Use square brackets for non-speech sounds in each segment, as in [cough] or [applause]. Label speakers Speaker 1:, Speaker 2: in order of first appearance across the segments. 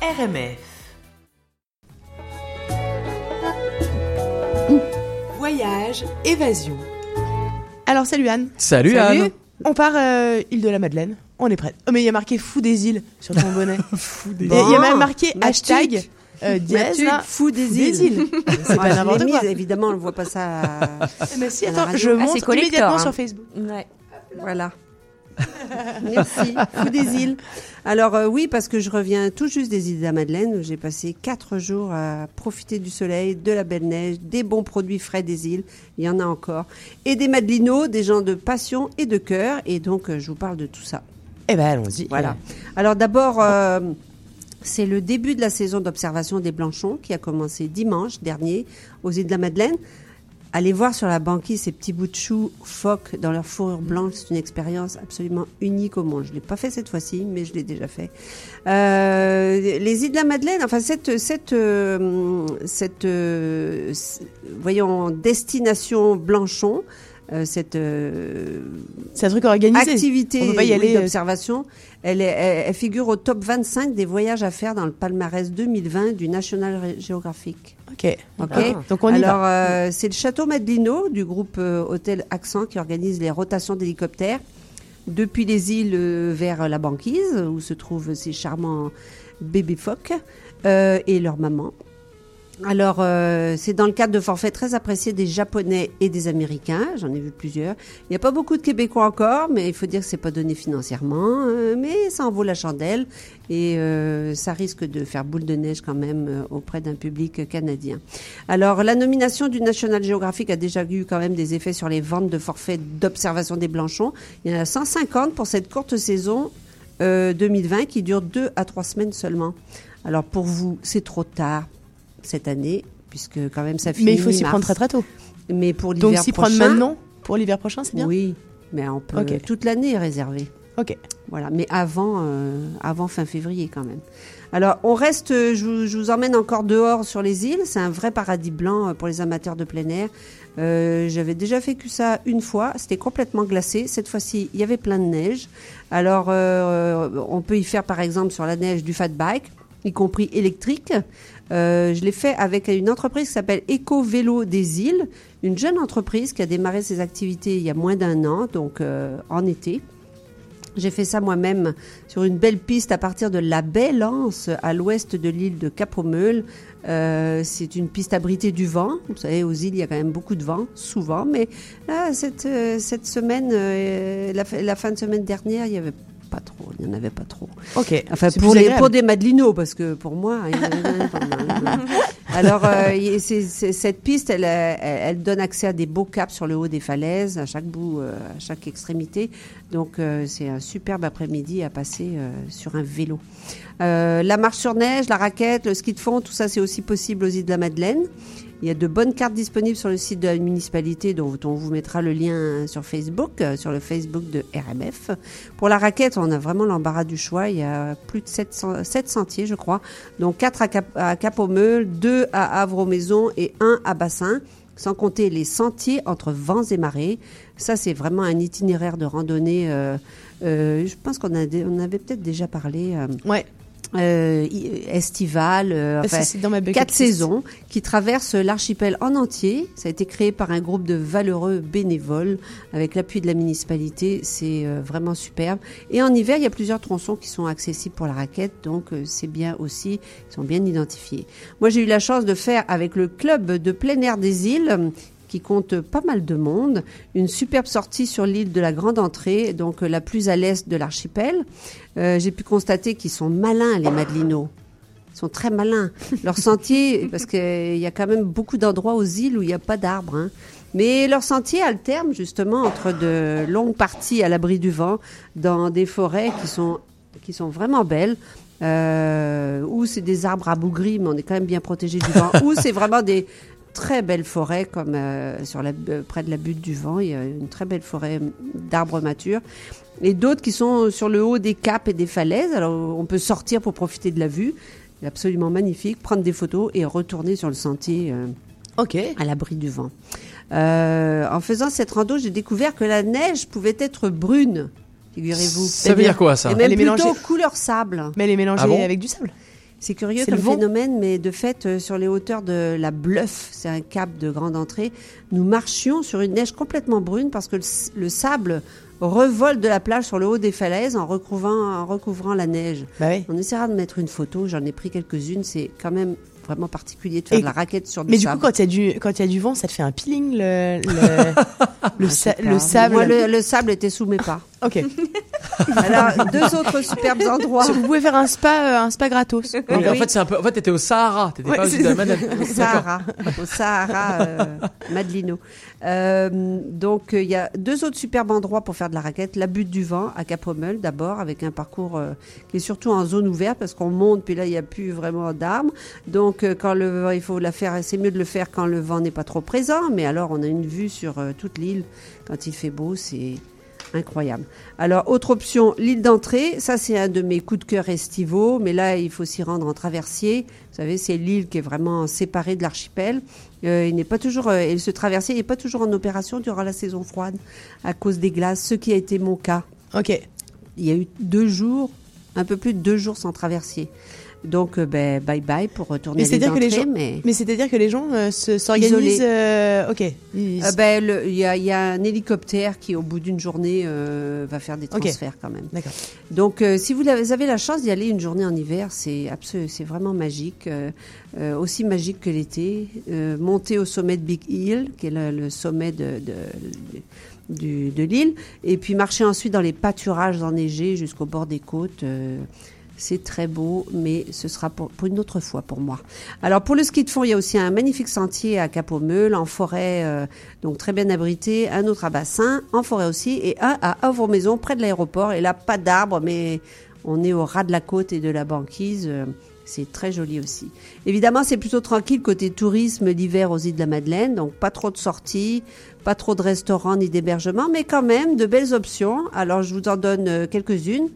Speaker 1: RMF. Voyage, évasion.
Speaker 2: Alors salut Anne.
Speaker 3: Salut, Anne.
Speaker 2: On part euh, île de la Madeleine. On est prête. Oh mais il y a marqué fou des îles sur ton bonnet. [laughs]
Speaker 3: Fou des
Speaker 2: Et Il y a même marqué
Speaker 4: Matuk.
Speaker 2: hashtag euh, dièse, là,
Speaker 4: fou des îles.
Speaker 2: C'est pas
Speaker 4: je
Speaker 2: n'importe quoi.
Speaker 4: évidemment, on ne voit pas ça. à-
Speaker 2: Mais si,
Speaker 4: à la
Speaker 2: attends,
Speaker 4: radio.
Speaker 2: je
Speaker 4: Ah,
Speaker 2: monte
Speaker 4: collector,
Speaker 2: immédiatement
Speaker 4: hein.
Speaker 2: sur Facebook.
Speaker 4: Ouais. Voilà. [laughs] Merci, fou des îles. Alors euh, oui, parce que je reviens tout juste des îles de la Madeleine. où J'ai passé quatre jours à profiter du soleil, de la belle neige, des bons produits frais des îles. Il y en a encore. Et des madelinos, des gens de passion et de cœur. Et donc, euh, je vous parle de tout ça.
Speaker 2: Eh ben allons-y.
Speaker 4: Voilà. Alors d'abord, euh, c'est le début de la saison d'observation des Blanchons qui a commencé dimanche dernier aux îles de la Madeleine. Allez voir sur la banquise ces petits bouts de choux phoques dans leur fourrure blanche. C'est une expérience absolument unique au monde. Je ne l'ai pas fait cette fois-ci, mais je l'ai déjà fait. Euh, les îles de la Madeleine, enfin cette, cette, euh, cette euh, s- voyons, destination Blanchon, euh, cette euh,
Speaker 2: C'est un truc organisé.
Speaker 4: activité oui,
Speaker 2: euh,
Speaker 4: d'observation, elle, est- elle, elle figure au top 25 des voyages à faire dans le palmarès 2020 du National Geographic.
Speaker 2: Ok.
Speaker 4: Ok.
Speaker 2: Donc on y
Speaker 4: Alors, euh, c'est le château Madelino du groupe Hôtel Accent qui organise les rotations d'hélicoptères depuis les îles vers la banquise où se trouvent ces charmants bébés phoques et leur maman. Alors, euh, c'est dans le cadre de forfaits très appréciés des Japonais et des Américains. J'en ai vu plusieurs. Il n'y a pas beaucoup de Québécois encore, mais il faut dire que c'est pas donné financièrement. euh, mais ça en vaut la chandelle et euh, ça risque de faire boule de neige quand même euh, auprès d'un public canadien. Alors, la nomination du National Geographic a déjà eu quand même des effets sur les ventes de forfaits d'observation des Blanchons. Il y en a 150 pour cette courte saison euh, 2020 qui dure deux à trois semaines seulement. Alors, pour vous, c'est trop tard cette année, puisque quand même ça finit
Speaker 2: Mais il faut s'y prendre très très tôt.
Speaker 4: Mais pour l'hiver
Speaker 2: Donc s'y prendre
Speaker 4: prochain,
Speaker 2: maintenant pour l'hiver prochain, c'est bien?
Speaker 4: Oui, mais on peut toute l'année est réservée.
Speaker 2: Ok.
Speaker 4: Voilà, mais avant, euh, avant fin février quand même. Alors, on reste, je, vous- je vous emmène encore dehors sur les îles. C'est un vrai paradis blanc euh, pour les amateurs de plein air. Euh, J'avais déjà vécu ça une fois. C'était complètement glacé. Cette fois-ci, il y avait plein de neige. Alors, euh, on peut y faire par exemple sur la neige du fat bike, y compris électrique. Euh, je l'ai fait avec une entreprise qui s'appelle Eco Vélo des îles, une jeune entreprise qui a démarré ses activités il y a moins d'un an, donc euh, en été. J'ai fait ça moi-même sur une belle piste à partir de la Belle Anse à l'ouest de l'île de Cap-au-Meul. Euh, c'est une piste abritée du vent. Vous savez, aux îles, il y a quand même beaucoup de vent, souvent. Mais là, cette, euh, cette semaine, euh, la, fin- la fin de semaine dernière, il y avait. Il n'y en avait pas trop.
Speaker 2: Ok.
Speaker 4: Enfin, pour, les, pour des madelinos, parce que pour moi, il y en a pas mal. [laughs] Alors, euh, y- cette piste, elle, elle, elle donne accès à des beaux caps sur le haut des falaises, à chaque bout, euh, à chaque extrémité. Donc, euh, c'est un superbe après-midi à passer sur un vélo. La marche sur neige, la raquette, le ski de fond, tout ça, c'est aussi possible aux îles de la Madeleine. Il y a de bonnes cartes disponibles sur le site de la municipalité, dont on vous mettra le lien sur Facebook, euh, sur le Facebook de RMF. Pour la raquette, on a vraiment l'embarras du choix. Il y a plus de 700, 7 sentiers, je crois. Donc 4 à, Cap, à Cap-au-Meul, 2 à Havre-aux-Maisons et 1 à Bassin. Sans compter les sentiers entre vents et marées. Ça, c'est vraiment un itinéraire de randonnée. euh, euh, je pense qu'on avait peut-être déjà parlé. euh,
Speaker 2: Ouais.
Speaker 4: Euh, i- estivale, euh,
Speaker 2: Ça,
Speaker 4: enfin,
Speaker 2: c'est dans ma bucket
Speaker 4: quatre saisons qui traversent l'archipel en entier. Ça a été créé par un groupe de valeureux bénévoles avec l'appui de la municipalité. C'est euh, vraiment superbe. Et en hiver, il y a plusieurs tronçons qui sont accessibles pour la raquette, donc euh, c'est bien aussi, ils sont bien identifiés. Moi, j'ai eu la chance de faire avec le club de plein air des îles euh, qui compte pas mal de monde, une superbe sortie sur l'île de la Grande Entrée, donc euh, la plus à l'est de l'archipel. Euh, J'ai pu constater qu'ils sont malins, les Madelinos. Ils sont très malins. Leur [laughs] sentier, parce qu'il y a quand même beaucoup d'endroits aux îles où il n'y a pas d'arbres. hein. Mais leur sentier alterne justement entre de longues parties à l'abri du vent dans des forêts qui sont, qui sont vraiment belles. Euh, où c'est des arbres abougris, mais on est quand même bien protégé du vent. [laughs] ou c'est vraiment des très belles forêts, comme euh, sur la, euh, près de la butte du vent, il y a une très belle forêt d'arbres matures. Et d'autres qui sont sur le haut des caps et des falaises. Alors on peut sortir pour profiter de la vue. C'est absolument magnifique, prendre des photos et retourner sur le sentier euh,
Speaker 2: Ok.
Speaker 4: à l'abri du vent. Euh, en faisant cette rando, j'ai découvert que la neige pouvait être brune, figurez-vous.
Speaker 3: Ça veut dire quoi ça?
Speaker 4: Et même
Speaker 2: Elle est
Speaker 4: plutôt
Speaker 2: mélangée.
Speaker 4: couleur sable.
Speaker 2: Mais elle est mélangée
Speaker 3: Ah bon?
Speaker 2: avec du sable?
Speaker 4: C'est curieux comme phénomène, mais de fait, euh, sur les hauteurs de la Bluff, c'est un cap de grande entrée, nous marchions sur une neige complètement brune parce que le, le sable revole de la plage sur le haut des falaises en recouvrant, en recouvrant la neige.
Speaker 2: Bah oui.
Speaker 4: On essaiera de mettre une photo, j'en ai pris quelques-unes, c'est quand même vraiment particulier de faire
Speaker 2: Et-
Speaker 4: de la raquette sur du
Speaker 2: Mais du
Speaker 4: sable.
Speaker 2: coup, quand il y a du quand y a du vent, ça te fait un peeling le le, [laughs] sa- sable?
Speaker 4: Moi, le sable était sous mes pas.
Speaker 2: Ok. [laughs]
Speaker 4: Alors, deux autres superbes endroits.
Speaker 2: Vous pouvez faire un spa euh, un spa gratos.
Speaker 3: Donc, En fait, c'est un peu. En fait, t'étais au Sahara. T'étais
Speaker 2: Ouais,
Speaker 3: pas
Speaker 2: ça.
Speaker 3: Madeleine.
Speaker 4: au Sahara, au Sahara euh, Madelino. Euh, donc euh, il y a deux autres superbes endroits pour faire de la raquette. La butte du vent à Capomel d'abord, avec un parcours euh, qui est surtout en zone ouverte parce qu'on monte, puis là il n'y a plus vraiment d'arbres. Donc euh, quand le vent, il faut la faire, c'est mieux de le faire quand le vent n'est pas trop présent. Mais alors on a une vue sur euh, toute l'île quand il fait beau, c'est Incroyable. Alors, autre option, l'île d'entrée. Ça, c'est un de mes coups de cœur estivaux. Mais là, il faut s'y rendre en traversier. Vous savez, c'est l'île qui est vraiment séparée de l'archipel. Euh, il n'est pas toujours, euh, et ce traversier n'est pas toujours en opération durant la saison froide à cause des glaces, ce qui a été mon cas.
Speaker 2: Ok.
Speaker 4: Il y a eu deux jours, un peu plus de deux jours sans traversier. Donc, euh, ben, bye bye pour retourner
Speaker 2: Mais
Speaker 4: à l'île
Speaker 2: c'est-à-dire que les gens-
Speaker 4: Mais...
Speaker 2: Mais c'est-à-dire que les gens euh, se- s'organisent. Euh, ok.
Speaker 4: Euh, ben, il y, a, y a un hélicoptère qui, au bout d'une journée, euh, va faire des transferts quand même.
Speaker 2: D'accord.
Speaker 4: Donc, si vous avez la chance d'y aller une journée en hiver, c'est c'est vraiment magique, aussi magique que l'été. Monter au sommet de Big Hill, qui est le, le sommet de, de, du- de l'île, et puis marcher ensuite dans les pâturages enneigés jusqu'au bord des côtes. euh, c'est très beau, mais ce sera pour, pour une autre fois pour moi. Alors pour le ski de fond, il y a aussi un magnifique sentier à Cap-aux-Meules, en forêt, euh, donc très bien abrité, un autre à Bassin, en forêt aussi, et un à Havre-Maison, près de l'aéroport. Et là, pas d'arbres, mais on est au ras de la côte et de la banquise. euh, C'est très joli aussi. Évidemment, c'est plutôt tranquille côté tourisme l'hiver aux îles de la Madeleine, donc pas trop de sorties, pas trop de restaurants ni d'hébergements, mais quand même de belles options. Alors je vous en donne euh, quelques-unes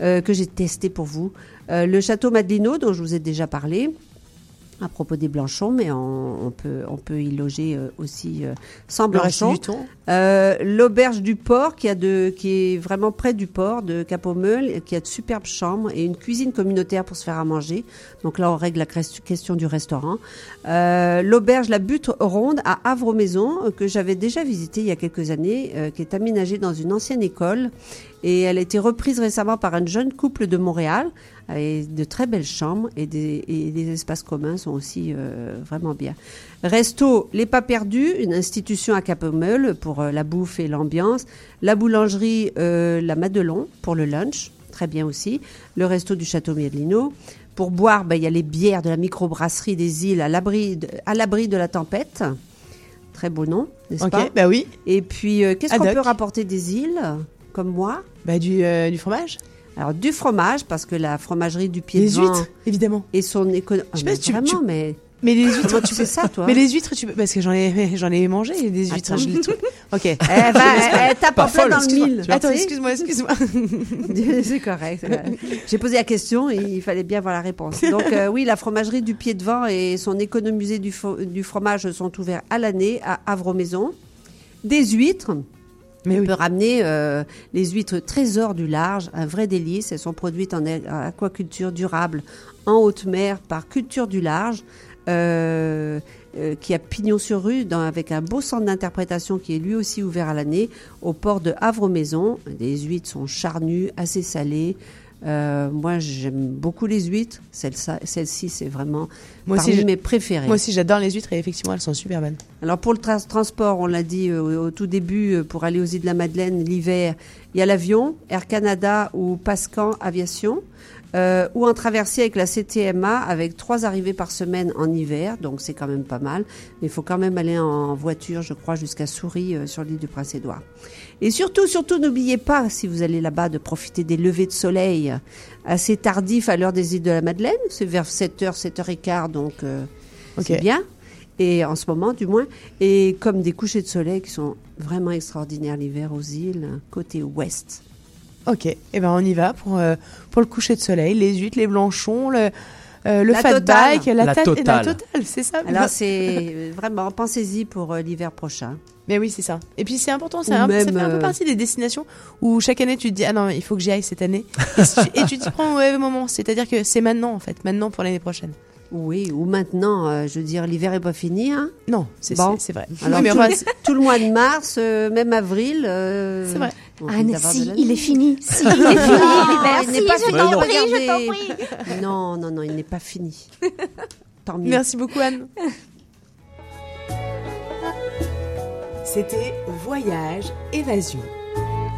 Speaker 4: que j'ai testées pour vous. Euh, le château Madelino, dont je vous ai déjà parlé, à propos des Blanchons, mais on, on peut, on peut y loger euh, aussi euh, sans
Speaker 2: temps.
Speaker 4: Euh, L'auberge du port, qui, a de, qui est vraiment près du port de Cap-aux-Meules, qui a de superbes chambres et une cuisine communautaire pour se faire à manger. Donc là, on règle la question du restaurant. Euh, L'auberge La Butte Ronde à Havre-Maison, que j'avais déjà visité il y a quelques années, euh, qui est aménagée dans une ancienne école. Et elle a été reprise récemment par un jeune couple de Montréal, avec de très belles chambres et des, et des espaces communs sont aussi euh, vraiment bien. Resto Les Pas Perdus, une institution à Cap-aux-Meules pour euh, la bouffe et l'ambiance. La boulangerie euh, La Madelon pour le lunch, très bien aussi. Le resto du Château Merlino. Pour boire, ben, il y a les bières de la microbrasserie des îles à l'abri de, à l'abri de la tempête. Très beau nom, n'est-ce pas
Speaker 2: Bah oui.
Speaker 4: Et puis, qu'est-ce qu'on peut rapporter des îles, comme moi?
Speaker 2: Bah du du fromage.
Speaker 4: Alors, du fromage, parce que la fromagerie du pied
Speaker 2: Les huîtres, évidemment.
Speaker 4: et son économie...
Speaker 2: Je sais pas si tu-
Speaker 4: vraiment,
Speaker 2: tu-
Speaker 4: mais...
Speaker 2: Mais les huîtres,
Speaker 4: Comment
Speaker 2: tu
Speaker 4: fais ça, toi
Speaker 2: Mais les huîtres, tu peux parce que j'en ai [laughs] j'en ai mangé des huîtres.
Speaker 4: Attends.
Speaker 2: je les [laughs] Ok.
Speaker 4: Eh ben, elle tape
Speaker 3: Pas
Speaker 4: en plein dans le mille.
Speaker 2: Attends, excuse-moi, excuse-moi. [laughs]
Speaker 4: c'est correct. J'ai posé la question et il fallait bien voir la réponse. Donc euh, oui, la fromagerie du Pied de Vent et son économisé du, du fromage sont ouverts à l'année à Havre-Maison. Des huîtres.
Speaker 2: Mais
Speaker 4: On
Speaker 2: oui.
Speaker 4: peut ramener euh, les huîtres trésors du large, un vrai délice. Elles sont produites en aquaculture durable en haute mer par Culture du large, euh, euh, qui a pignon sur rue, dans- avec un beau centre d'interprétation qui est lui aussi ouvert à l'année au port de Havre-Maison. Les huîtres sont charnues, assez salées. Euh, moi, j'aime beaucoup les huîtres. Celle-ci, c'est vraiment
Speaker 2: Moi
Speaker 4: parmi
Speaker 2: aussi,
Speaker 4: mes préférées.
Speaker 2: moi aussi, j'adore les huîtres et effectivement, elles sont super bonnes.
Speaker 4: Alors pour le tra- transport, on l'a dit euh, au, au tout début, euh, pour aller aux îles de la Madeleine l'hiver, il y a l'avion, Air Canada ou Pascan Aviation, euh, ou en traversée avec la CTMA avec trois arrivées par semaine en hiver, donc c'est quand même pas mal. Mais il faut quand même aller en voiture, je crois, jusqu'à Souris euh, sur l'île du Prince-Édouard. Et surtout, surtout, n'oubliez pas, si vous allez là-bas, de profiter des levées de soleil assez tardifs à l'heure des îles de la Madeleine. C'est vers 7h, 7h15, donc euh, c'est bien. Et en ce moment, du moins. Et comme des couchers de soleil qui sont vraiment extraordinaires l'hiver aux îles, côté ouest.
Speaker 2: Ok. Et ben on y va pour euh, pour le coucher de soleil, les huîtres, les blanchons, le euh, le
Speaker 4: La
Speaker 2: fat
Speaker 4: totale.
Speaker 2: bike, la,
Speaker 3: La
Speaker 2: ta-
Speaker 3: totale.
Speaker 2: la totale, c'est ça.
Speaker 4: Alors c'est euh, vraiment, pensez-y pour euh, l'hiver prochain.
Speaker 2: Mais oui, c'est ça. Et puis c'est important, ça, un- ça
Speaker 4: même,
Speaker 2: fait un peu partie des destinations où chaque année tu te dis ah non il faut que j'y aille cette année et, si tu- et tu prends au mauvais moment. C'est-à-dire que c'est maintenant en fait, maintenant pour l'année prochaine.
Speaker 4: Oui, ou maintenant, euh, je veux dire, l'hiver est pas fini. Hein
Speaker 2: Non, c'est
Speaker 4: Bon.
Speaker 2: vrai.
Speaker 4: Alors
Speaker 2: Oui, mais
Speaker 4: tout, le-
Speaker 2: c'est-
Speaker 4: tout le mois de mars, euh, même avril. euh,
Speaker 2: C'est vrai.
Speaker 4: d'avoir de [laughs]
Speaker 5: si, il est fini. Si, il est fini, l'hiver.
Speaker 4: il
Speaker 5: Si,
Speaker 4: n'est pas
Speaker 5: je
Speaker 4: fini,
Speaker 5: t'en
Speaker 3: non.
Speaker 5: prie, je t'en
Speaker 4: regardez.
Speaker 5: prie. [laughs]
Speaker 4: Non, non, non, il n'est pas fini. Tant mieux.
Speaker 2: Merci beaucoup Anne.
Speaker 1: C'était Voyage Évasion.